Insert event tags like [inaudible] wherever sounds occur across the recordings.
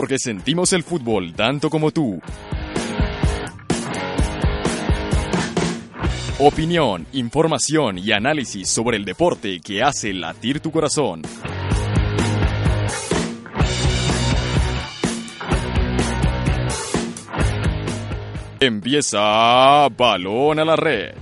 porque sentimos el fútbol tanto como tú. Opinión, información y análisis sobre el deporte que hace latir tu corazón. Empieza Balón a la Red.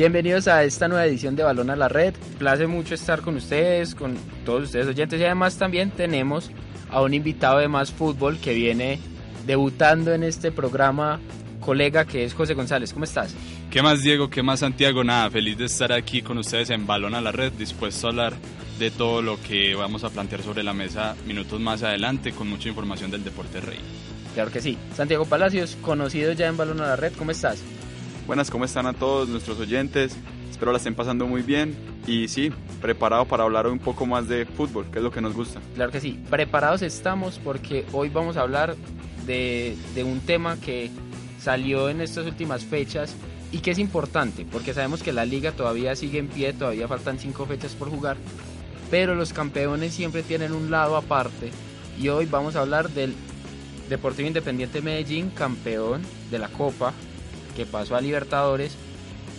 Bienvenidos a esta nueva edición de Balón a la Red. Place mucho estar con ustedes, con todos ustedes oyentes y además también tenemos a un invitado de más fútbol que viene debutando en este programa, colega que es José González. ¿Cómo estás? ¿Qué más Diego? ¿Qué más Santiago? Nada, feliz de estar aquí con ustedes en Balón a la Red, dispuesto a hablar de todo lo que vamos a plantear sobre la mesa minutos más adelante con mucha información del deporte rey. Claro que sí. Santiago Palacios, conocido ya en Balón a la Red, ¿cómo estás? Buenas, ¿cómo están a todos nuestros oyentes? Espero la estén pasando muy bien y sí, preparado para hablar un poco más de fútbol, que es lo que nos gusta. Claro que sí, preparados estamos porque hoy vamos a hablar de, de un tema que salió en estas últimas fechas y que es importante porque sabemos que la liga todavía sigue en pie, todavía faltan cinco fechas por jugar, pero los campeones siempre tienen un lado aparte y hoy vamos a hablar del Deportivo Independiente Medellín, campeón de la Copa que pasó a Libertadores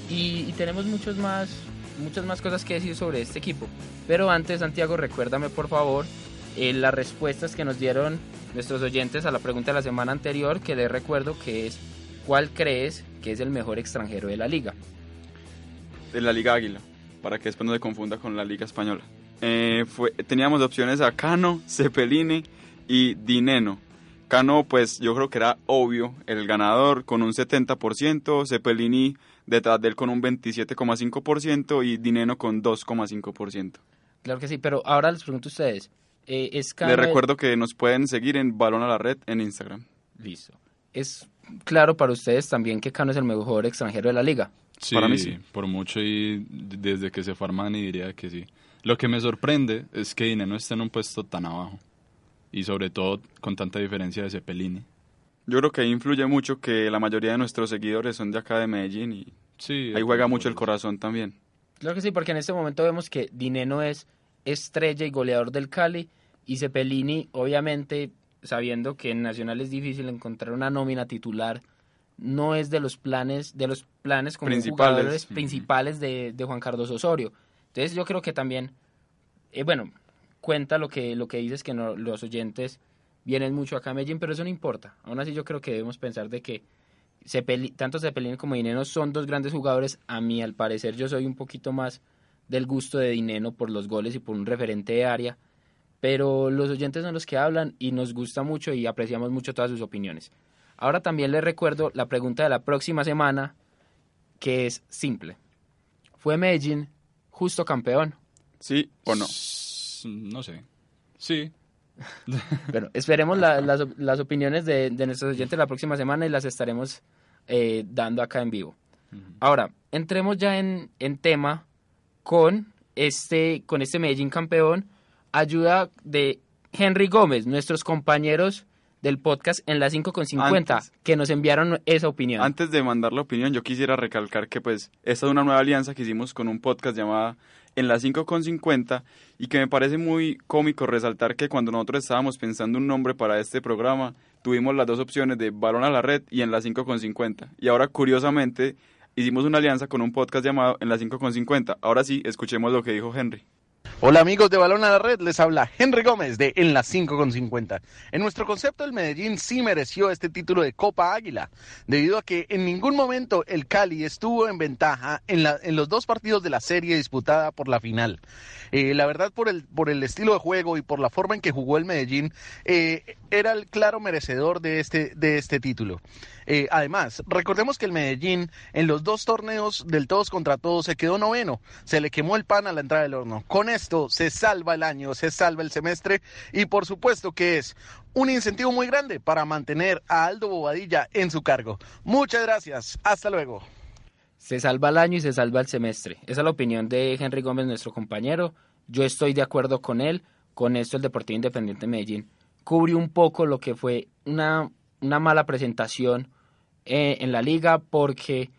y, tenemos muchos más, muchas más cosas que decir sobre este equipo. Pero antes, Santiago, recuérdame por favor eh, las respuestas que nos dieron nuestros oyentes a la pregunta de la semana anterior, que les recuerdo que es ¿cuál crees que es el mejor extranjero de la liga? De la Liga Águila, para que después no se confunda con la Liga Española. Eh, teníamos opciones a Cano, Cepelini y Dineno. Cano, pues yo creo que era obvio el ganador con un 70%, Cepelini detrás de él con un 27,5% y Dineno con 2,5%. Claro que sí, pero ahora les pregunto a ustedes. Eh, ¿es Les recuerdo que nos pueden seguir en Balón a la Red en Instagram. Listo. ¿Es claro para ustedes también que Cano es el mejor extranjero de la liga? Sí, para mí sí. por mucho y desde que se fue Armani diría que sí. Lo que me sorprende es que Dineno esté en un puesto tan abajo y sobre todo con tanta diferencia de Cepelini. Yo creo que influye mucho que la mayoría de nuestros seguidores son de acá de Medellín y sí, ahí juega mucho el corazón también. Claro que sí, porque en este momento vemos que Dineno es estrella y goleador del Cali y Cepelini, obviamente, sabiendo que en Nacional es difícil encontrar una nómina titular, no es de los planes, de los planes como principales, jugadores principales de, de Juan Carlos Osorio. Entonces yo creo que también, eh, bueno, cuenta lo que, lo que dices que no, los oyentes vienen mucho acá a Medellín, pero eso no importa. Aún así yo creo que debemos pensar de que Cepeli, tanto Cepelini como Dineno son dos grandes jugadores. A mí, al parecer, yo soy un poquito más del gusto de Dineno por los goles y por un referente de área, pero los oyentes son los que hablan y nos gusta mucho y apreciamos mucho todas sus opiniones. Ahora también les recuerdo la pregunta de la próxima semana, que es simple. ¿Fue Medellín justo campeón? ¿Sí o no? No sé. Sí. [laughs] bueno, esperemos la, las, las, opiniones de, de, nuestros oyentes la próxima semana y las estaremos eh, dando acá en vivo. Uh -huh. Ahora, entremos ya en, en, tema con este, con este Medellín campeón, ayuda de Henry Gómez, nuestros compañeros del podcast en la 5 con 50 antes, que nos enviaron esa opinión. Antes de mandar la opinión, yo quisiera recalcar que pues esta es una nueva alianza que hicimos con un podcast llamada en la 5 con 50 y que me parece muy cómico resaltar que cuando nosotros estábamos pensando un nombre para este programa, tuvimos las dos opciones de Balón a la Red y en la 5 con 50. Y ahora curiosamente hicimos una alianza con un podcast llamado en la 5 con 50. Ahora sí, escuchemos lo que dijo Henry. Hola amigos de Balón a la Red, les habla Henry Gómez de En las 5 con 50. En nuestro concepto el Medellín sí mereció este título de Copa Águila, debido a que en ningún momento el Cali estuvo en ventaja en, la, en los dos partidos de la serie disputada por la final. Eh, la verdad por el, por el estilo de juego y por la forma en que jugó el Medellín, eh, era el claro merecedor de este, de este título. Eh, además, recordemos que el Medellín en los dos torneos del todos contra todos se quedó noveno, se le quemó el pan a la entrada del horno. Con esto se salva el año, se salva el semestre y por supuesto que es un incentivo muy grande para mantener a Aldo Bobadilla en su cargo. Muchas gracias, hasta luego. Se salva el año y se salva el semestre. Esa es la opinión de Henry Gómez, nuestro compañero. Yo estoy de acuerdo con él. Con esto el Deportivo Independiente de Medellín cubre un poco lo que fue una, una mala presentación eh, en la liga porque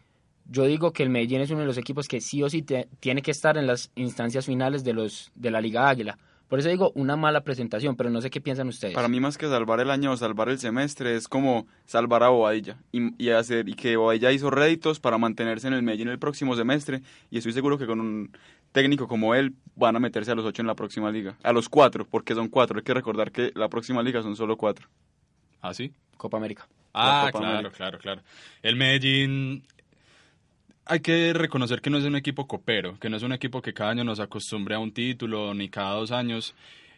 yo digo que el Medellín es uno de los equipos que sí o sí tiene que estar en las instancias finales de los de la Liga Águila. Por eso digo una mala presentación, pero no sé qué piensan ustedes. Para mí más que salvar el año o salvar el semestre es como salvar a Bobadilla y, y hacer y que Bobadilla hizo réditos para mantenerse en el Medellín el próximo semestre y estoy seguro que con un técnico como él van a meterse a los ocho en la próxima liga, a los cuatro porque son cuatro. Hay que recordar que la próxima liga son solo cuatro. ¿Ah, sí? Copa América. Ah, Copa claro, América. claro, claro. El Medellín, hay que reconocer que no es un equipo copero, que no es un equipo que cada año nos acostumbre a un título, ni cada dos años.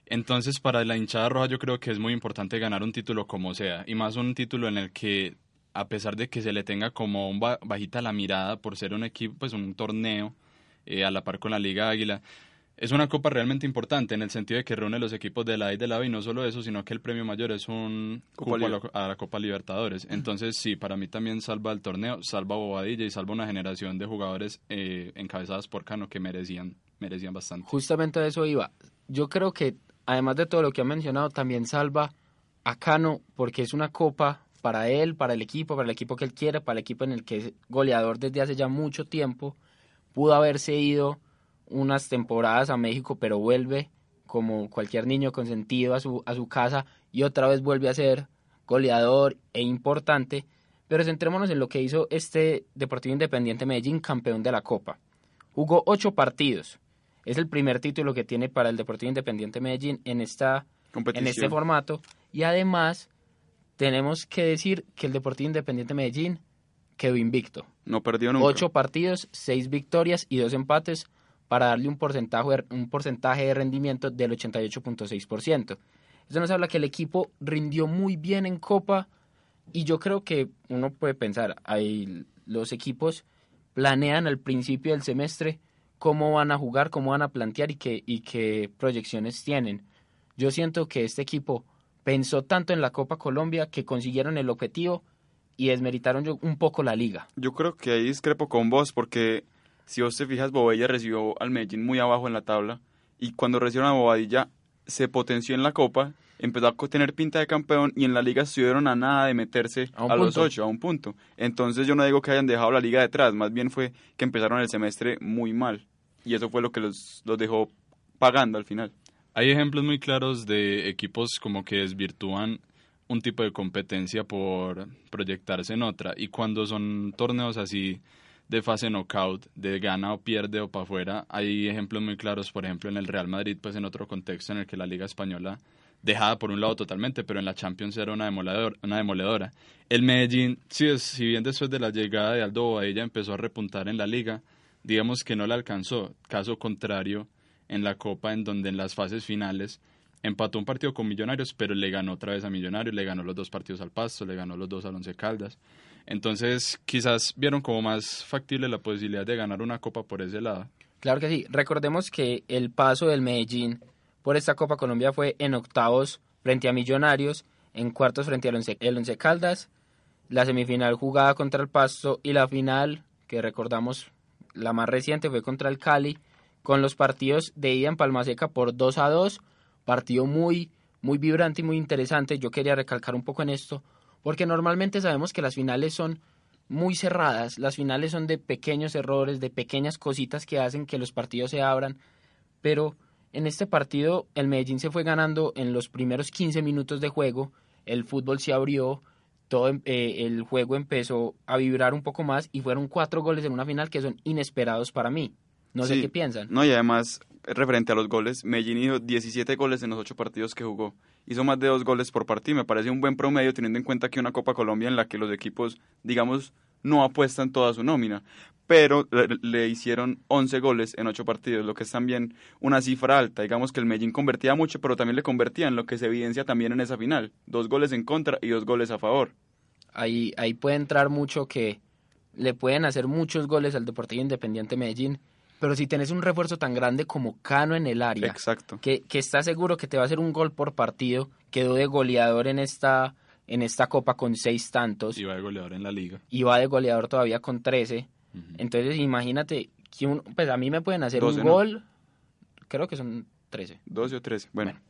Entonces, para la hinchada roja yo creo que es muy importante ganar un título como sea, y más un título en el que, a pesar de que se le tenga como un ba- bajita la mirada por ser un equipo, pues un torneo eh, a la par con la Liga Águila, es una copa realmente importante en el sentido de que reúne los equipos de la A y de la B y no solo eso, sino que el premio mayor es un Copa cupo a la, Liber- a la Copa Libertadores. Entonces, sí, para mí también salva el torneo, salva a Bobadilla y salva una generación de jugadores eh, encabezadas por Cano que merecían, merecían bastante. Justamente a eso iba. Yo creo que, además de todo lo que han mencionado, también salva a Cano porque es una copa para él, para el equipo, para el equipo que él quiere, para el equipo en el que es goleador desde hace ya mucho tiempo. Pudo haberse ido unas temporadas a México, pero vuelve como cualquier niño consentido a su, a su casa y otra vez vuelve a ser goleador e importante. Pero centrémonos en lo que hizo este Deportivo Independiente Medellín, campeón de la Copa. Jugó ocho partidos. Es el primer título que tiene para el Deportivo Independiente Medellín en, esta, en este formato. Y además, tenemos que decir que el Deportivo Independiente Medellín quedó invicto. No perdió nunca. Ocho partidos, seis victorias y dos empates para darle un porcentaje, un porcentaje de rendimiento del 88.6%. Eso nos habla que el equipo rindió muy bien en Copa y yo creo que uno puede pensar, ahí los equipos planean al principio del semestre cómo van a jugar, cómo van a plantear y qué, y qué proyecciones tienen. Yo siento que este equipo pensó tanto en la Copa Colombia que consiguieron el objetivo y desmeritaron un poco la liga. Yo creo que ahí discrepo con vos porque si vos te fijas, Bobadilla recibió al Medellín muy abajo en la tabla y cuando recibieron a Bobadilla se potenció en la Copa, empezó a tener pinta de campeón y en la liga estuvieron a nada de meterse A los ocho, a un punto. Entonces yo no digo que hayan dejado la liga detrás, más bien fue que empezaron el semestre muy mal y eso fue lo que los, los dejó pagando al final. Hay ejemplos muy claros de equipos como que desvirtúan un tipo de competencia por proyectarse en otra. Y cuando son torneos así de fase knockout, de gana o pierde o para afuera, hay ejemplos muy claros, por ejemplo, en el Real Madrid, pues en otro contexto en el que la Liga Española dejada por un lado totalmente, pero en la Champions era una, demoledor- una demoledora. El Medellín, si, si bien después de la llegada de Aldo Bobadilla empezó a repuntar en la liga, digamos que no la alcanzó. Caso contrario, en la Copa, en donde en las fases finales empató un partido con Millonarios, pero le ganó otra vez a Millonarios, le ganó los dos partidos al Pasto, le ganó los dos al Once Caldas. Entonces, quizás vieron como más factible la posibilidad de ganar una Copa por ese lado. Claro que sí. Recordemos que el paso del Medellín por esta Copa Colombia fue en octavos frente a Millonarios, en cuartos frente al Once, el Once Caldas, la semifinal jugada contra el Pasto y la final, que recordamos la más reciente, fue contra el Cali, con los partidos de ida en Palma Seca por 2 a 2, partido muy, muy vibrante y muy interesante. Yo quería recalcar un poco en esto, porque normalmente sabemos que las finales son muy cerradas, las finales son de pequeños errores, de pequeñas cositas que hacen que los partidos se abran, pero en este partido el Medellín se fue ganando en los primeros 15 minutos de juego, el fútbol se abrió, todo em- eh, el juego empezó a vibrar un poco más y fueron cuatro goles en una final que son inesperados para mí. No sé qué piensan. No, y además, referente a los goles, Medellín hizo 17 goles en los 8 partidos que jugó. Hizo más de dos goles por partido. Me parece un buen promedio teniendo en cuenta que una Copa Colombia en la que los equipos, digamos, no apuestan toda su nómina. Pero le, hicieron 11 goles en 8 partidos, lo que es también una cifra alta. Digamos que el Medellín convertía mucho, pero también le convertían, lo que se evidencia también en esa final. Dos goles en contra y dos goles a favor. Ahí, ahí puede entrar mucho que le pueden hacer muchos goles al Deportivo Independiente Medellín, pero si tenés un refuerzo tan grande como Cano en el área, Exacto. que, que está seguro que te va a hacer un gol por partido, quedó de goleador en esta, en esta copa con seis tantos Iba de goleador en la liga. y va de goleador todavía con 13. Ujú. Entonces imagínate que un, pues a mí me pueden hacer 12, un ¿no? gol, creo que son 13. 12 o 13. Bueno, Bueno.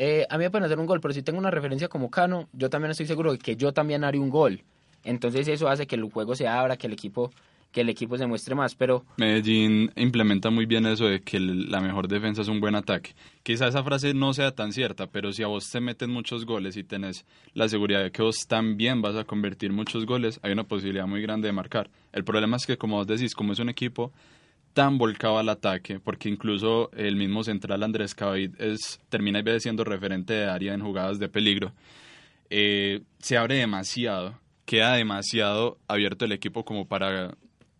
Eh, a mí me pueden hacer un gol, pero si tengo una referencia como Cano, yo también estoy seguro de que yo también haré un gol. Entonces eso hace que el juego se abra, que el equipo que el equipo se muestre más, pero Medellín implementa muy bien eso de que la mejor defensa es un buen ataque. Quizá esa frase no sea tan cierta, pero si a vos te meten muchos goles y tenés la seguridad de que vos también vas a convertir muchos goles, hay una posibilidad muy grande de marcar. El problema es que, como vos decís, como es un equipo tan volcado al ataque, porque incluso el mismo central Andrés Cavit es, termina siendo referente de área en jugadas de peligro, eh, se abre demasiado, queda demasiado abierto el equipo como para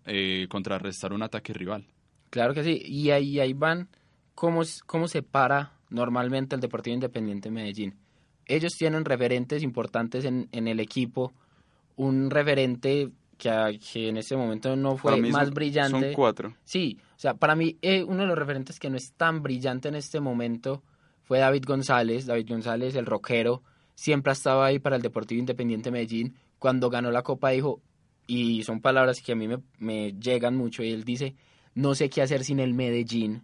eh, contrarrestar un ataque rival. claro que sí, y ahí, ahí van cómo, cómo se para normalmente el Deportivo Independiente de Medellín. Ellos tienen referentes importantes en, en el equipo, un referente que, que en este momento no fue Para mí más son- brillante. Son cuatro. Sí, o sea, para mí eh, uno de los referentes que no es tan brillante en este momento fue David González. David González, el rockero, siempre ha estado ahí para el Deportivo Independiente Medellín. Cuando ganó la Copa dijo, y son palabras que a mí me, me llegan mucho, y él dice, no sé qué hacer sin el Medellín.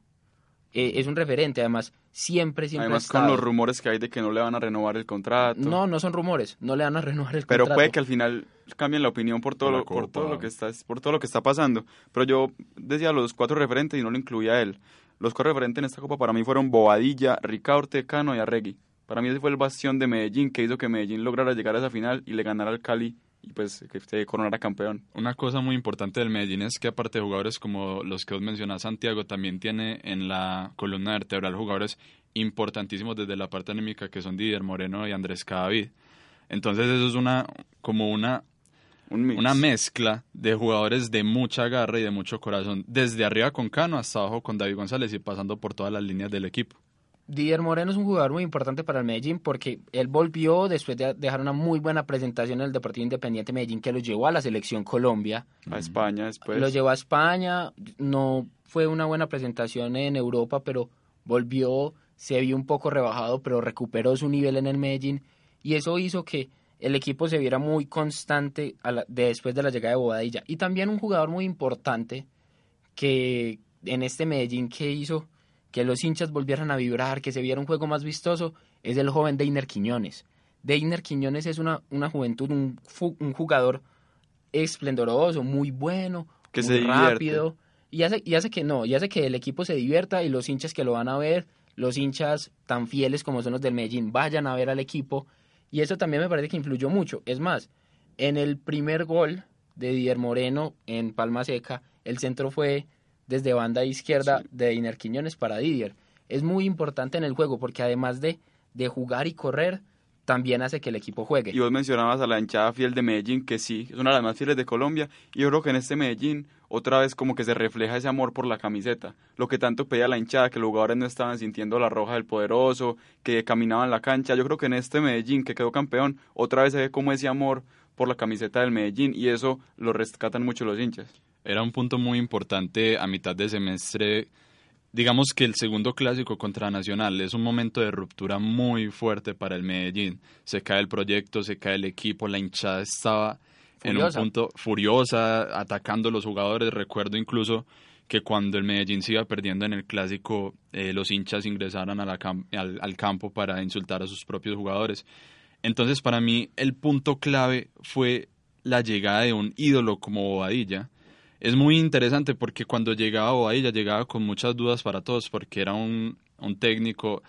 Eh, es un referente, además, siempre, siempre Además, con los rumores que hay de que no le van a renovar el contrato. No, no son rumores, no le van a renovar el pero contrato. puede que al final cambien la opinión por todo, lo, por todo lo que está por todo lo que está pasando. Pero yo decía los cuatro referentes y no lo incluía a él. Los cuatro referentes en esta copa para mí fueron Bobadilla, Ricaurte, Cano y Arregui. Para mí ese fue el bastión de Medellín que hizo que Medellín lograra llegar a esa final y le ganara al Cali y pues que se coronara campeón. Una cosa muy importante del Medellín es que aparte de jugadores como los que vos mencionás, Santiago, también tiene en la columna vertebral jugadores importantísimos desde la parte anímica que son Didier Moreno y Andrés Cadavid. Entonces eso es una como una Un una mezcla de jugadores de mucha garra y de mucho corazón, desde arriba con Cano hasta abajo con David González y pasando por todas las líneas del equipo. Didier Moreno es un jugador muy importante para el Medellín porque él volvió después de dejar una muy buena presentación en el Deportivo Independiente Medellín que lo llevó a la selección Colombia, a España después. lo llevó a España, no fue una buena presentación en Europa, pero volvió, se vio un poco rebajado, pero recuperó su nivel en el Medellín y eso hizo que el equipo se viera muy constante a la- de- después de la llegada de Bobadilla. Y también un jugador muy importante que en este Medellín que hizo que los hinchas volvieran a vibrar, que se viera un juego más vistoso, es el joven Deiner Quiñones. Deiner Quiñones es una, una juventud, un, un jugador esplendoroso, muy bueno, Que muy se rápido, y hace, y hace que no, y hace que el equipo se divierta y los hinchas que lo van a ver, los hinchas tan fieles como son los del Medellín, vayan a ver al equipo, y eso también me parece que influyó mucho. Es más, en el primer gol de Didier Moreno en Palma Seca, el centro fue desde banda izquierda de Diner Quiñones para Didier. Es muy importante en el juego porque además de, de jugar y correr, también hace que el equipo juegue. Y vos mencionabas a la hinchada fiel de Medellín, que sí, es una de las más fieles de Colombia. Y yo creo que en este Medellín, otra vez como que se refleja ese amor por la camiseta. Lo que tanto pedía la hinchada, que los jugadores no estaban sintiendo la roja del poderoso, que caminaban la cancha. Yo creo que en este Medellín, que quedó campeón, otra vez se ve como ese amor por la camiseta del Medellín. Y eso lo rescatan mucho los hinchas. Era un punto muy importante a mitad de semestre. Digamos que el segundo clásico contra Nacional es un momento de ruptura muy fuerte para el Medellín. Se cae el proyecto, se cae el equipo, la hinchada estaba en un punto furiosa, atacando a los jugadores. Recuerdo incluso que cuando el Medellín se iba perdiendo en el clásico, eh, los hinchas ingresaran a la cam- al, al campo para insultar a sus propios jugadores. Entonces, para mí, el punto clave fue la llegada de un ídolo como Bobadilla. Es muy interesante porque cuando llegaba Bobadilla llegaba con muchas dudas para todos porque era un, un técnico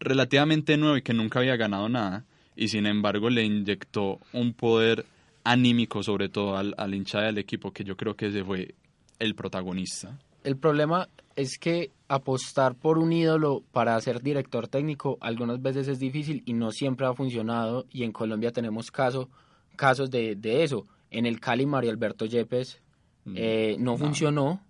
relativamente nuevo y que nunca había ganado nada y sin embargo le inyectó un poder anímico sobre todo al, al hinchada del equipo que yo creo que ese fue el protagonista. El problema es que apostar por un ídolo para ser director técnico algunas veces es difícil y no siempre ha funcionado y en Colombia tenemos caso, casos de, de eso. En el Cali Mario Alberto Yepes eh, no, no. funcionó,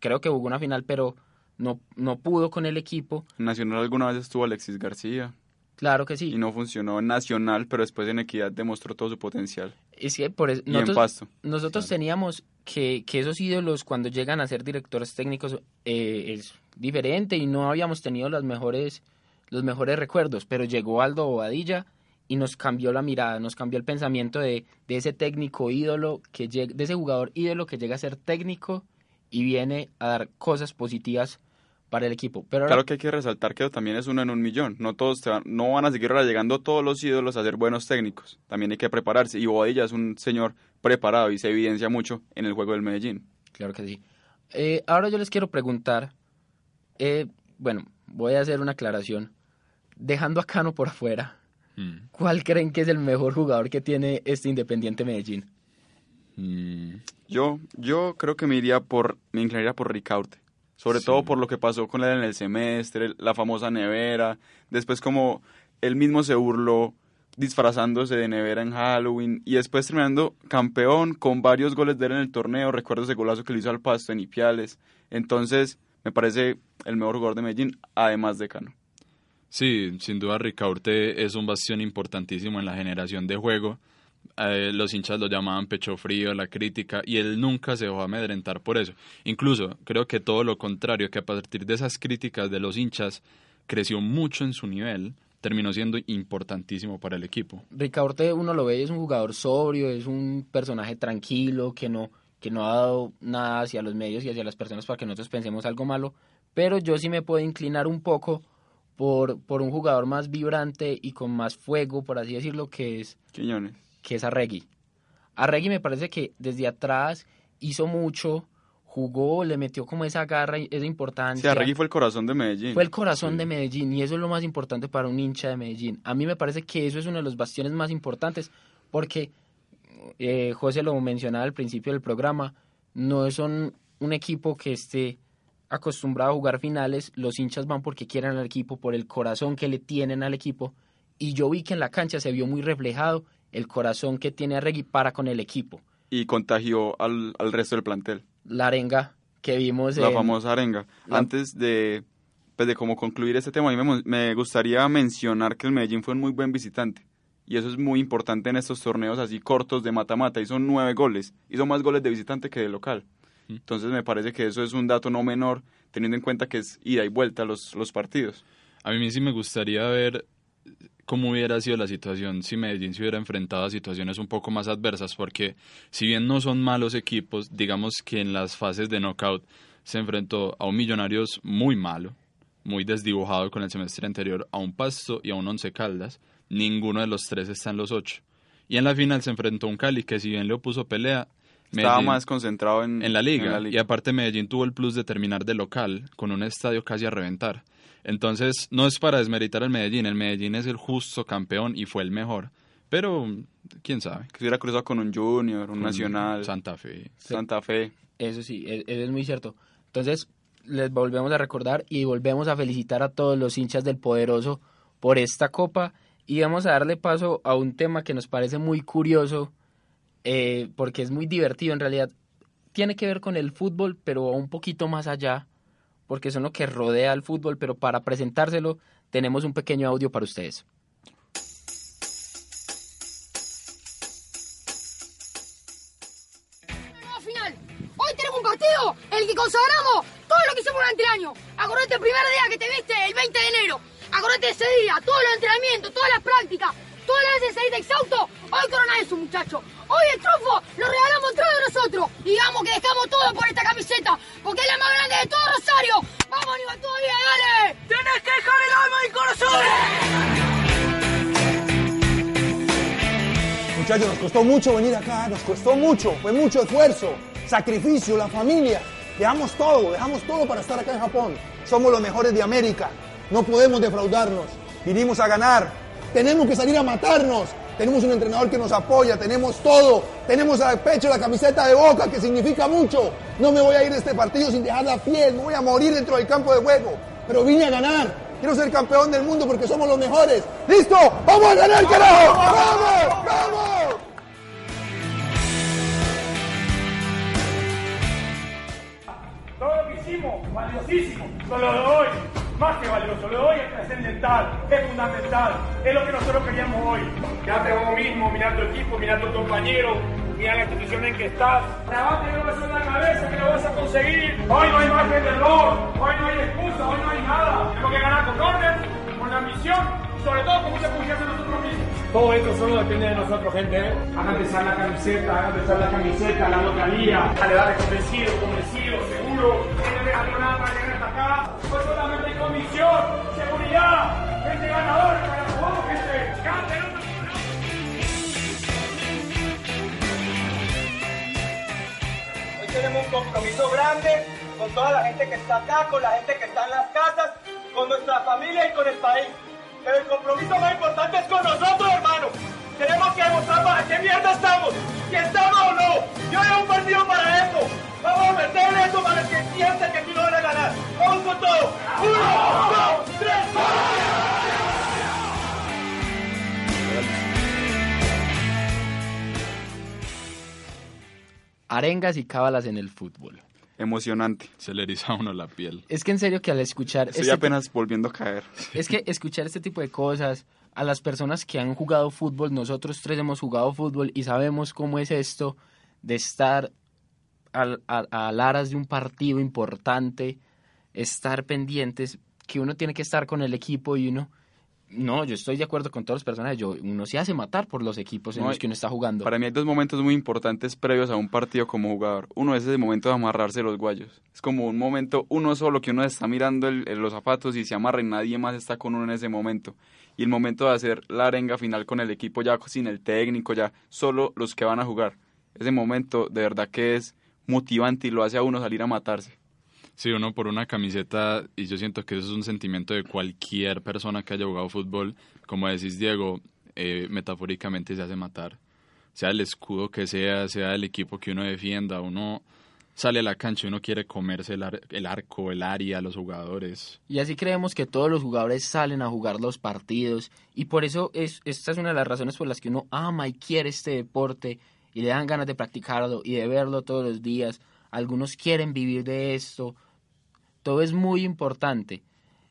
creo que jugó una final pero no, no pudo con el equipo, En Nacional alguna vez estuvo Alexis García claro que sí. y no funcionó en Nacional, pero después en Equidad demostró todo su potencial. Es que por eso- Y en nosotros, Pasto. nosotros teníamos que, que esos ídolos cuando llegan a ser directores técnicos eh, es diferente y no habíamos tenido las mejores, los mejores recuerdos, pero llegó Aldo Bobadilla y nos cambió la mirada, nos cambió el pensamiento de, de ese técnico ídolo, que lleg- de ese jugador ídolo que llega a ser técnico y viene a dar cosas positivas para el equipo. Pero ahora- Claro que hay que resaltar que también es uno en un millón. No todos te van- no van a seguir ahora llegando todos los ídolos a ser buenos técnicos. También hay que prepararse. Y Bobadilla es un señor preparado y se evidencia mucho en el juego del Medellín. Claro que sí. Eh, ahora yo les quiero preguntar, eh, bueno, voy a hacer una aclaración. Dejando a Cano por afuera, Mm. ¿cuál creen que es el mejor jugador que tiene este Independiente Medellín? Mm. Yo, yo creo que me iría por, me inclinaría por Ricaurte. Sobre Sí. todo por lo que pasó con él en el semestre, la famosa nevera. Después como él mismo se burló disfrazándose de nevera en Halloween. Y después terminando campeón con varios goles de él en el torneo. Recuerdo ese golazo que le hizo al Pasto en Ipiales. Entonces, me parece el mejor jugador de Medellín, además de Cano. Sí, sin duda Ricaurte es un bastión importantísimo en la generación de juego. Eh, los hinchas lo llamaban pecho frío, la crítica, y él nunca se dejó amedrentar por eso. Incluso creo que todo lo contrario, que a partir de esas críticas de los hinchas creció mucho en su nivel, terminó siendo importantísimo para el equipo. Ricaurte uno lo ve es un jugador sobrio, es un personaje tranquilo, que no, que no ha dado nada hacia los medios y hacia las personas para que nosotros pensemos algo malo, pero yo sí me puedo inclinar un poco por, por un jugador más vibrante y con más fuego, por así decirlo, que es, Quiñones. que es Arregui. Arregui me parece que desde atrás hizo mucho, jugó, le metió como esa garra esa importancia. Sí, Arregui fue el corazón de Medellín. Fue el corazón de Medellín y eso es lo más importante para un hincha de Medellín. A mí me parece que eso es uno de los bastiones más importantes porque eh, José lo mencionaba al principio del programa, no son un equipo que esté acostumbrado a jugar finales, los hinchas van porque quieren al equipo, por el corazón que le tienen al equipo y yo vi que en la cancha se vio muy reflejado el corazón que tiene Arregui para con el equipo. Y contagió al, al resto del plantel. La arenga que vimos la en- famosa arenga. la- Antes de, pues de cómo concluir este tema, a mí me, me gustaría mencionar que el Medellín fue un muy buen visitante. Y eso es muy importante en estos torneos así cortos de mata-mata. Hizo nueve goles. Hizo más goles de visitante que de local. Entonces me parece que eso es un dato no menor, teniendo en cuenta que es ida y vuelta los, los partidos. A mí sí me gustaría ver cómo hubiera sido la situación si Medellín se hubiera enfrentado a situaciones un poco más adversas, porque si bien no son malos equipos, digamos que en las fases de knockout se enfrentó a un Millonarios muy malo, muy desdibujado con el semestre anterior, a un Pasto y a un Once Caldas, ninguno de los tres está en los ocho. Y en la final se enfrentó a un Cali que si bien le opuso pelea, Estaba Medellín- más concentrado en, en la, liga. en la Y aparte Medellín tuvo el plus de terminar de local, con un estadio casi a reventar. Entonces, no es para desmeritar al Medellín, el Medellín es el justo campeón y fue el mejor. Pero, quién sabe. Que se hubiera cruzado con un Junior, un Con Nacional, Santa Fe. Santa Fe. Eso sí, e- eso es muy cierto. Entonces, les volvemos a recordar y volvemos a felicitar a todos los hinchas del Poderoso por esta copa y vamos a darle paso a un tema que nos parece muy curioso eh, porque es muy divertido en realidad. Tiene que ver con el fútbol, pero un poquito más allá, porque son lo que rodea al fútbol, pero para presentárselo tenemos un pequeño audio para ustedes. final. Hoy tenemos un partido en el que consagramos todo lo que hicimos durante el año. Acordate el primer día que te viste, el 20 de enero. Acordate ese día, todos los entrenamientos, todas las prácticas, todas las veces saliste exhausto. Hoy corona eso, muchachos. Hoy el trofo lo regalamos de nosotros. Digamos que dejamos todo por esta camiseta, porque es la más grande de todo Rosario. Vamos, Aníbal, todavía, dale. Tenés que dejar el alma y el corazón. Muchachos, nos costó mucho venir acá, nos costó mucho, fue mucho esfuerzo, sacrificio, la familia. Dejamos todo, dejamos todo para estar acá en Japón. Somos los mejores de América, no podemos defraudarnos. Vinimos a ganar, tenemos que salir a matarnos. Tenemos un entrenador que nos apoya, tenemos todo, tenemos al pecho la camiseta de boca que significa mucho. No me voy a ir de este partido sin dejar la piel, me voy a morir dentro del campo de juego. Pero vine a ganar, quiero ser campeón del mundo porque somos los mejores. ¡Listo! ¡Vamos a ganar, carajo! ¡Vamos! ¡Vamos! Todo lo que hicimos, valiosísimo, solo lo doy, más que valioso, lo doy es trascendental, es fundamental, es lo que nosotros queríamos hoy. Quédate vos mismo, mirá tu equipo, mirá tu compañero, mirá la institución en que estás. Trabate no eso en la cabeza que lo vas a conseguir. Hoy no hay margen de error, hoy no hay excusa, hoy no hay nada. Tenemos que ganar con orden, con ambición y sobre todo con mucha confianza en nosotros mismos. Todo esto solo depende de nosotros, gente. ¿eh? Hagan pesar la camiseta, hagan pesar la camiseta, la localía. Dale, dale, convencido, convencido, seguro. No nada para llegar hasta acá convicción, seguridad, gente ganador para el juego, gente. ¡Cante, Hoy tenemos un compromiso grande con toda la gente que está acá, con la gente que está en las casas, con nuestra familia y con el país. Pero el compromiso más importante es con nosotros, hermano. Tenemos que demostrar para qué mierda estamos, si estamos o no. Yo era un partido para eso. Vamos a meter eso para que sienta que aquí no van a ganar. Vamos con todo. Uno, dos, tres. Arengas y cábalas en el fútbol. Emocionante. Se le eriza a uno la piel. Es que en serio que al escuchar... Estoy este apenas volviendo a caer. [laughs] Es que escuchar este tipo de cosas, a las personas que han jugado fútbol, nosotros tres hemos jugado fútbol y sabemos cómo es esto de estar al, a, a aras de un partido importante, estar pendientes, que uno tiene que estar con el equipo y uno... No, yo estoy de acuerdo con todas las personas. Yo, uno se hace matar por los equipos en No, los que uno está jugando. Para mí hay dos momentos muy importantes previos a un partido como jugador. Uno es ese momento de amarrarse los guayos. Es como un momento uno solo que uno está mirando el- el- los zapatos y se amarra y nadie más está con uno en ese momento. Y el momento de hacer la arenga final con el equipo ya sin el técnico, ya solo los que van a jugar. Ese momento de verdad que es motivante y lo hace a uno salir a matarse. Sí, uno por una camiseta, y yo siento que eso es un sentimiento de cualquier persona que haya jugado fútbol, como decís Diego, eh, metafóricamente se hace matar. Sea el escudo que sea, sea el equipo que uno defienda, uno sale a la cancha y uno quiere comerse el, ar- el arco, el área, los jugadores. Y así creemos que todos los jugadores salen a jugar los partidos y por eso es, esta es una de las razones por las que uno ama y quiere este deporte y le dan ganas de practicarlo y de verlo todos los días. Algunos quieren vivir de esto. Todo es muy importante.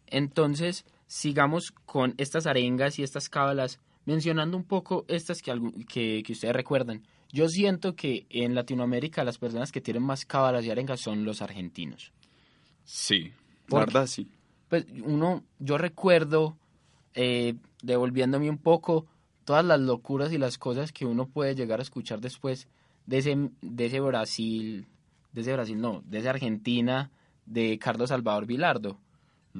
Entonces, sigamos con estas arengas y estas cábalas, mencionando un poco estas que, que, que ustedes recuerdan. Yo siento que en Latinoamérica las personas que tienen más cábalas y arengas son los argentinos. Sí. La verdad, sí. Pues uno, yo recuerdo, eh, devolviéndome un poco, todas las locuras y las cosas que uno puede llegar a escuchar después de ese, de ese Brasil, de ese Brasil no, de esa Argentina de Carlos Salvador Vilardo.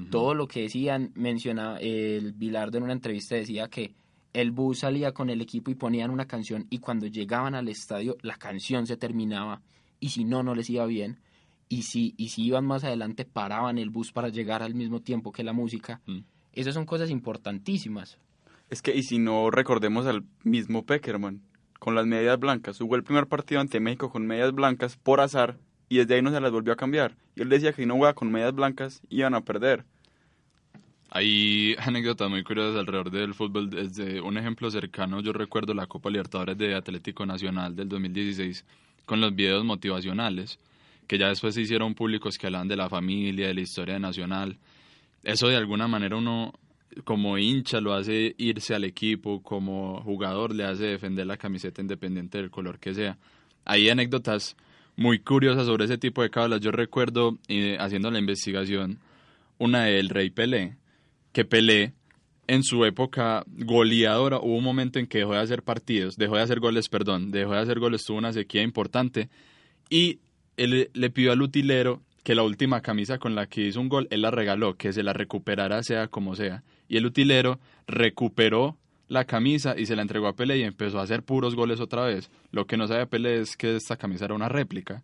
Todo lo que decían, mencionaba el Vilardo en una entrevista decía que el bus salía con el equipo y ponían una canción y cuando llegaban al estadio la canción se terminaba y si no, no les iba bien. Y si, y si iban más adelante, paraban el bus para llegar al mismo tiempo que la música. Mm. Esas son cosas importantísimas. Es que, y si no recordemos al mismo Peckerman, con las medias blancas, jugó el primer partido ante México con medias blancas por azar y desde ahí no se las volvió a cambiar. Y él decía que si no jugaba con medias blancas iban a perder. Hay anécdotas muy curiosas alrededor del fútbol. Desde un ejemplo cercano, yo recuerdo la Copa Libertadores de Atlético Nacional del 2016 con los videos motivacionales, que ya después se hicieron públicos que hablaban de la familia, de la historia de Nacional. Eso de alguna manera uno como hincha lo hace irse al equipo, como jugador le hace defender la camiseta independiente del color que sea. Hay anécdotas muy curiosas sobre ese tipo de cábalas. Yo recuerdo, eh, haciendo la investigación, una del Rey Pelé, que Pelé en su época goleadora hubo un momento en que dejó de hacer partidos, dejó de hacer goles, perdón, dejó de hacer goles, tuvo una sequía importante y él le pidió al utilero que la última camisa con la que hizo un gol, él la regaló, que se la recuperara sea como sea. Y el utilero recuperó la camisa y se la entregó a Pelé y empezó a hacer puros goles otra vez. Lo que no sabe Pelé es que esta camisa era una réplica.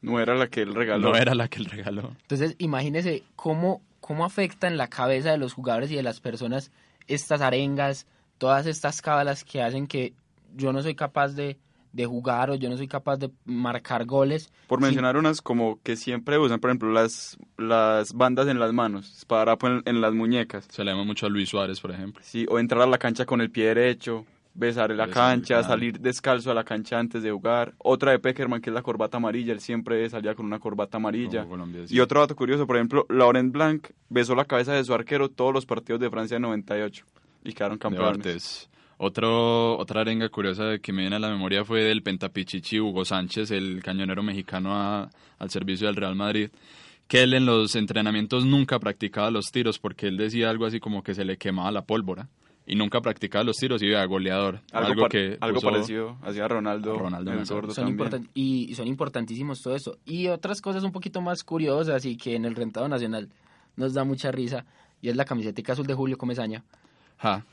No era la que él regaló. No era la que él regaló. Entonces, imagínese cómo, cómo afecta en la cabeza de los jugadores y de las personas estas arengas, todas estas cábalas que hacen que yo no soy capaz de, de jugar o yo no soy capaz de marcar goles. Por Sí, mencionar unas como que siempre usan, por ejemplo, las, las bandas en las manos, esparadrapo en, en las muñecas. Se le llama mucho a Luis Suárez, por ejemplo. Sí, o entrar a la cancha con el pie derecho, besar la Besar, cancha, claro. salir descalzo a la cancha antes de jugar. Otra de Peckerman, que es la corbata amarilla, él siempre salía con una corbata amarilla. Como Colombia, sí. Y otro dato curioso, por ejemplo, Laurent Blanc besó la cabeza de su arquero todos los partidos de Francia en 98 y quedaron de campeones. Otro, otra arenga curiosa que me viene a la memoria fue del pentapichichi Hugo Sánchez, el cañonero mexicano a- al servicio del Real Madrid, que él en los entrenamientos nunca practicaba los tiros porque él decía algo así como que se le quemaba la pólvora y nunca practicaba los tiros y iba goleador. Algo, par- que algo parecido hacía Ronaldo, a Ronaldo el gordo son también. y son importantísimos todo eso. Y otras cosas un poquito más curiosas y que en el rentado nacional nos da mucha risa y es la camiseta azul de Julio Comesaña. Ja,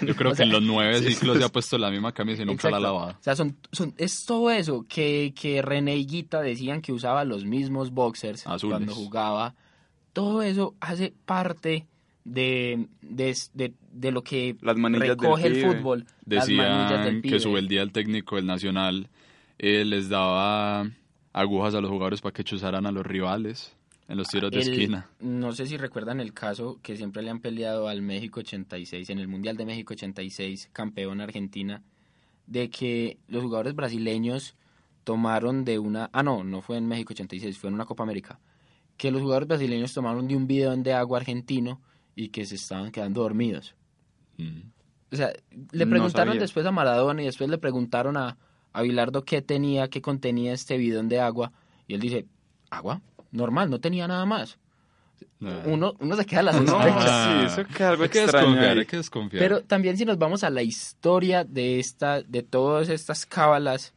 Yo creo [laughs] O que sea, en los nueve sí, ciclos se ha puesto la misma camisa y nunca la ha lavado. O sea, son, son- es todo eso que, que René y Guita decían que usaba los mismos boxers Azules. cuando jugaba. Todo eso hace parte de, de, de- de lo que Las manillas del recoge el pibe. fútbol. las manillas del Decían pibe. que su el día el técnico del Nacional eh, les daba agujas a los jugadores para que chuzaran a los rivales en los tiros de El- esquina. No sé si recuerdan el caso que siempre le han peleado al México 86, en el Mundial de México 86, campeón Argentina, de que los jugadores brasileños tomaron de una... Ah, no, no fue en México 86, fue en una Copa América. Que los jugadores brasileños tomaron de un bidón de agua argentino y que se estaban quedando dormidos. Mm. O sea, le preguntaron después a Maradona y después le preguntaron a, a Bilardo qué tenía, qué contenía este bidón de agua. Y él dice, agua, normal, no tenía nada más. Uno, uno se queda a las No, sospechas. Ah, sí, eso queda algo hay que extraño desconfiar, hay que desconfiar. Pero también si nos vamos a la historia de esta, de todas estas cábalas,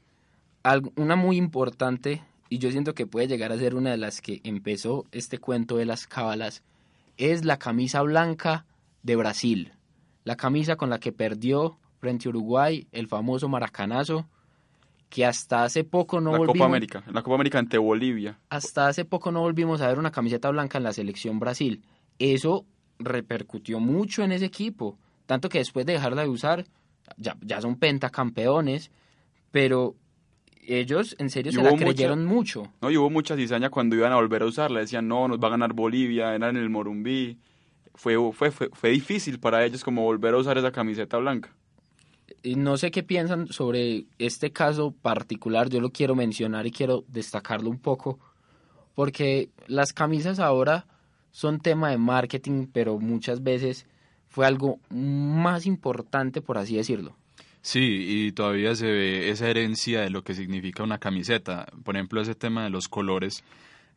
al- una muy importante, y yo siento que puede llegar a ser una de las que empezó este cuento de las cábalas, es la camisa blanca de Brasil. La camisa con la que perdió frente a Uruguay el famoso maracanazo, que hasta hace poco no la volvimos Copa América, la Copa América ante Bolivia. hasta hace poco no volvimos a ver una camiseta blanca en la selección Brasil. Eso repercutió mucho en ese equipo, tanto que después de dejarla de usar, ya, ya son pentacampeones, pero ellos en serio Y se la mucha- creyeron mucho. No, y hubo mucha cizaña cuando iban a volver a usarla. Decían, no, nos va a ganar Bolivia, era en el Morumbí. Fue, fue, fue, fue difícil para ellos como volver a usar esa camiseta blanca. Y no sé qué piensan sobre este caso particular, yo lo quiero mencionar y quiero destacarlo un poco, porque las camisas ahora son tema de marketing, pero muchas veces fue algo más importante, por así decirlo. Sí, y todavía se ve esa herencia de lo que significa una camiseta. Por ejemplo, ese tema de los colores,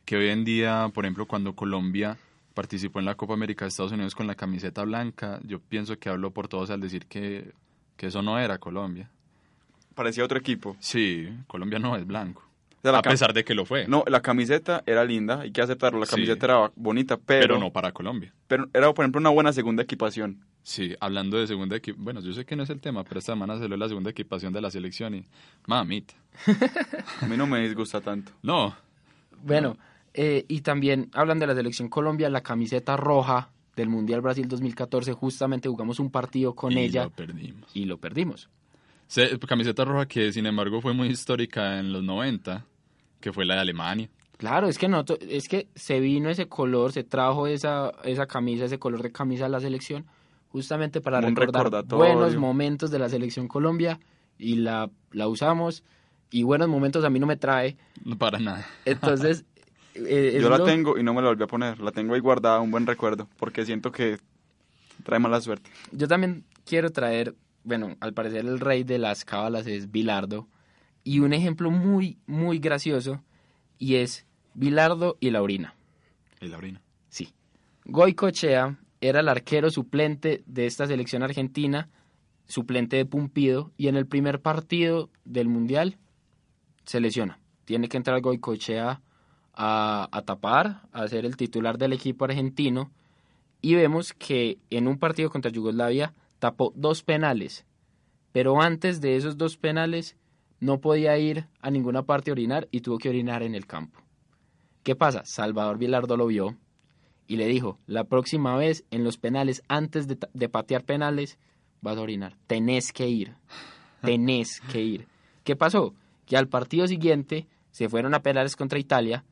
que hoy en día, por ejemplo, cuando Colombia participó en la Copa América de Estados Unidos con la camiseta blanca, yo pienso que hablo por todos al decir que, que eso no era Colombia. Parecía otro equipo. Sí, Colombia no es blanco. O sea, la a pesar de que lo fue. No, la camiseta era linda, hay que aceptarlo. La Sí. camiseta era bonita, pero, pero no para Colombia. pero era, por ejemplo, una buena segunda equipación. Sí, hablando de segunda equipación, bueno, yo sé que no es el tema, pero esta semana salió la segunda equipación de la selección y mamita. A mí no me disgusta tanto. No, Bueno, eh, y también hablan de la selección Colombia, la camiseta roja del Mundial Brasil 2014, justamente jugamos un partido con y ella lo perdimos. y lo perdimos. Se- camiseta roja que sin embargo fue muy histórica en los 90, que fue la de Alemania. Claro, es que no, es que se vino ese color, se trajo esa, esa camisa, ese color de camisa a la selección, justamente para un recordar buenos momentos de la selección Colombia y la, la usamos y buenos momentos a mí no me trae. No para nada. Entonces, [laughs] eh, Yo la lo- tengo y no me la volví a poner. La tengo ahí guardada, un buen recuerdo, porque siento que trae mala suerte. Yo también quiero traer, bueno, al parecer el rey de las cábalas es Bilardo y un ejemplo muy, muy gracioso y es Bilardo y la orina. Y la orina. Sí. Goicochea era el arquero suplente de esta selección argentina, suplente de Pumpido, y en el primer partido del Mundial se lesiona. Tiene que entrar Goicochea a, a tapar, a ser el titular del equipo argentino, y vemos que en un partido contra Yugoslavia tapó dos penales, pero antes de esos dos penales no podía ir a ninguna parte a orinar y tuvo que orinar en el campo. ¿Qué pasa? Salvador Vilardo lo vio y le dijo, la próxima vez en los penales, antes de, de patear penales, vas a orinar. Tenés que ir. Tenés que ir. ¿Qué pasó? Que al partido siguiente se fueron a penales contra Italia,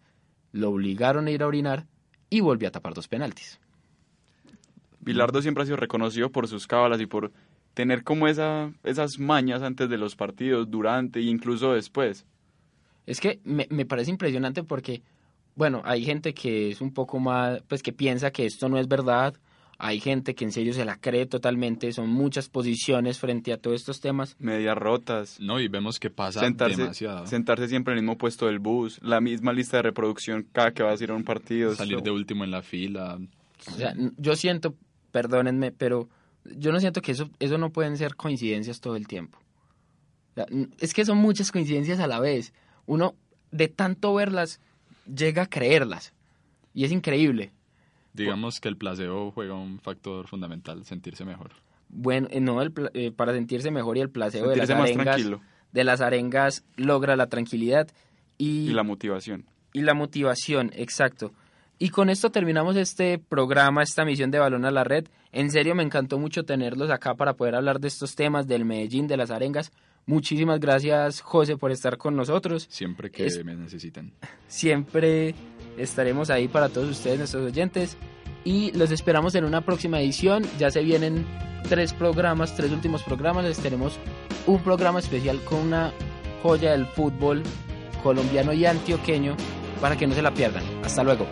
lo obligaron a ir a orinar y volvió a tapar dos penaltis. Bilardo siempre ha sido reconocido por sus cábalas y por tener como esa, esas mañas antes de los partidos, durante e incluso después. Es que me, me parece impresionante porque, bueno, hay gente que es un poco más, pues que piensa que esto no es verdad, hay gente que en serio se la cree totalmente, son muchas posiciones frente a todos estos temas. Medias rotas. No, y vemos que pasa Sentarse, demasiado. sentarse siempre en el mismo puesto del bus, la misma lista de reproducción cada que vas a ir a un partido. Salir Eso- de último en la fila. O sea, yo siento, perdónenme, pero yo no siento que eso, eso no pueden ser coincidencias todo el tiempo. O sea, n- es que son muchas coincidencias a la vez. Uno, de tanto verlas, llega a creerlas. Y es increíble. Digamos que el placebo juega un factor fundamental, sentirse mejor. bueno, eh, no, el eh, para sentirse mejor y el placebo de las arengas, tranquilo. de las arengas logra la tranquilidad Y la motivación. y la motivación, exacto. Y con esto terminamos este programa, esta misión de Balón a la Red. En serio, me encantó mucho tenerlos acá para poder hablar de estos temas del Medellín, de las arengas. Muchísimas gracias, José, por estar con nosotros. Siempre que Es- me necesiten. [laughs] Siempre estaremos ahí para todos ustedes, nuestros oyentes. Y los esperamos en una próxima edición. Ya se vienen tres programas, tres últimos programas. Les tenemos un programa especial con una joya del fútbol colombiano y antioqueño para que no se la pierdan. Hasta luego.